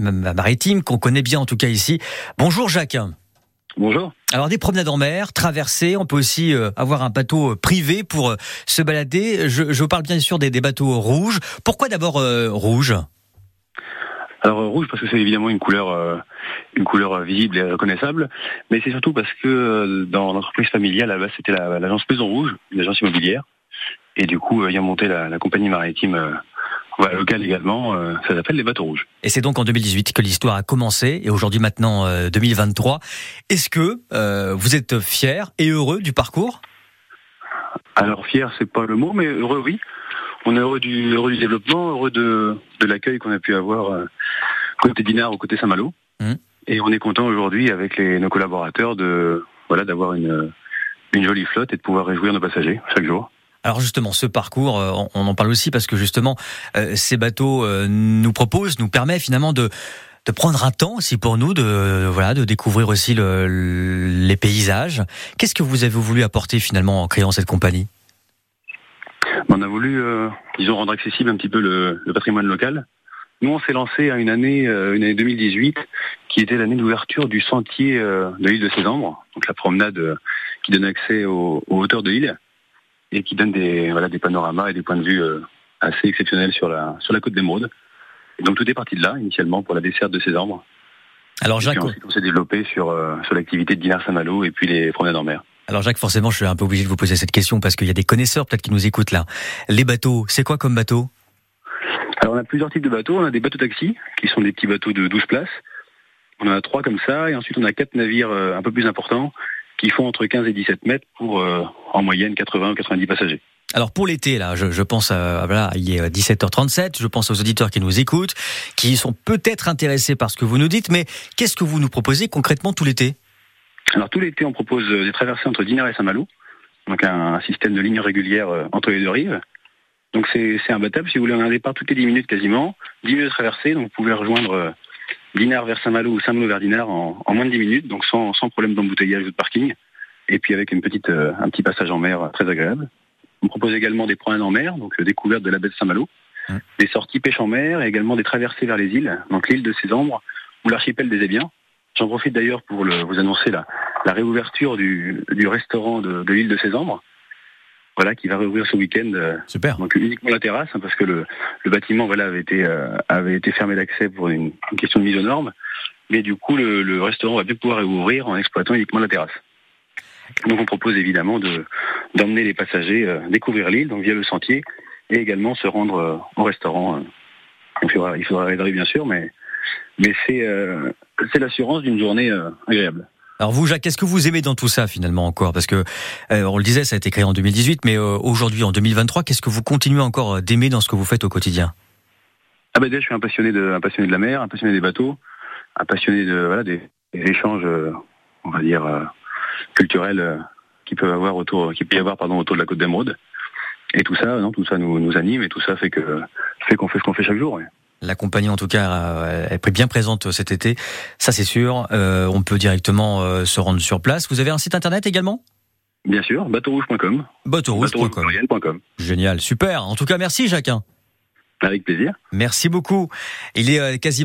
maritime qu'on connaît bien en tout cas ici. Bonjour Jacques. Bonjour. Alors des promenades en mer, traversées, on peut aussi euh, avoir un bateau euh, privé pour euh, se balader. Je, je, parle bien sûr des, des bateaux rouges. Pourquoi d'abord rouge alors rouge parce que c'est évidemment une couleur, une couleur visible et reconnaissable, mais c'est surtout parce que dans l'entreprise familiale, à la base c'était l'agence Maison Rouge, l'agence immobilière, et du coup ayant monté la, la compagnie maritime Ouais, local également, euh, ça s'appelle les bateaux rouges. Et c'est donc en 2018 que l'histoire a commencé, et aujourd'hui maintenant 2023. Euh, Est-ce que euh, vous êtes fier et heureux du parcours? Alors fier, c'est pas le mot, mais heureux, oui. On est heureux du, heureux du développement, heureux de, de l'accueil qu'on a pu avoir côté Dinard ou côté Saint-Malo. Hum. Et on est content aujourd'hui avec les, nos collaborateurs de voilà d'avoir une, une jolie flotte et de pouvoir réjouir nos passagers chaque jour. Alors justement, ce parcours, euh, on en parle aussi parce que justement, euh, ces bateaux euh, nous proposent, nous permet finalement de de prendre un temps aussi pour nous de voilà de découvrir aussi le, les paysages. Qu'est-ce que vous avez voulu apporter finalement en créant cette compagnie? On a voulu, euh, disons, rendre accessible un petit peu le, le patrimoine local. Nous, on s'est lancé à une année, une année 2018, qui était l'année d'ouverture du sentier de l'île de Cézembre, donc la promenade qui donne accès aux, aux hauteurs de l'île et qui donne des, voilà, des panoramas et des points de vue euh, assez exceptionnels sur la, sur la côte d'Émeraude. Et donc tout est parti de là, initialement, pour la desserte de ces arbres. Alors Jacques, on s'est développé sur, euh, sur l'activité de Dinard-Saint-Malo et puis les promenades en mer. Alors Jacques, forcément, je suis un peu obligé de vous poser cette question parce qu'il y a des connaisseurs peut-être qui nous écoutent là. Les bateaux, c'est quoi comme bateau? Alors on a plusieurs types de bateaux. On a des bateaux taxis, qui sont des petits bateaux de 12 places. On en a trois comme ça, et ensuite on a quatre navires euh, un peu plus importants, qui font entre 15 et 17 mètres pour euh, en moyenne 80 ou 90 passagers. Alors pour l'été, là, je, je, pense à voilà, il est 17h37. Je pense aux auditeurs qui nous écoutent, qui sont peut-être intéressés par ce que vous nous dites. Mais qu'est-ce que vous nous proposez concrètement tout l'été? Alors tout l'été, on propose euh, des traversées entre Dinard et Saint-Malo, donc un, un, système de lignes régulières euh, entre les deux rives. Donc c'est bateau, si vous voulez, on a un départ toutes les 10 minutes quasiment, 10 minutes de traversée, donc vous pouvez rejoindre Dinard vers Saint-Malo ou Saint-Malo vers Dinard en, en, moins de 10 minutes, donc sans, sans problème d'embouteillage ou de parking, et puis avec une petite, euh, un petit passage en mer euh, très agréable. On propose également des promenades en mer, donc euh, découverte de la baie de Saint-Malo, mmh. des sorties pêche en mer et également des traversées vers les îles, donc l'île de Cézembre ou l'archipel des Ébiens. J'en profite d'ailleurs pour le, vous annoncer la, la réouverture du, du restaurant de, de l'île de Cézembre, voilà, qui va réouvrir ce week-end. Super. Donc uniquement la terrasse, hein, parce que le, le, bâtiment voilà avait été euh, avait été fermé d'accès pour une, une, question de mise aux normes. Mais du coup, le, le, restaurant va bien pouvoir réouvrir en exploitant uniquement la terrasse. Donc on propose évidemment de d'emmener les passagers euh, découvrir l'île, donc via le sentier, et également se rendre euh, au restaurant. il faudra il faudra bien sûr, mais mais c'est c'est l'assurance d'une journée agréable. Alors vous, Jacques, qu'est-ce que vous aimez dans tout ça finalement encore? Parce que euh, on le disait, ça a été créé en 2018, mais euh, aujourd'hui, en 2023, qu'est-ce que vous continuez encore euh, d'aimer dans ce que vous faites au quotidien? Ah ben déjà, je suis un passionné de, passionné de la mer, un passionné des bateaux, un passionné de voilà des, échanges, on va dire culturels qui peuvent avoir autour, qui peut y avoir pardon autour de la côte d'Emeraude. Et tout ça, non, tout ça nous, anime et tout ça fait que fait qu'on fait ce qu'on fait chaque jour. La compagnie, en tout cas, est bien présente cet été. Ça, c'est sûr. Euh, on peut directement euh, se rendre sur place. Vous avez un site internet également? Bien sûr, bateaurouge.com. Bateaurouge.com. Génial, super. En tout cas, merci, Jacquin. Avec plaisir. Merci beaucoup. Il est euh, quasiment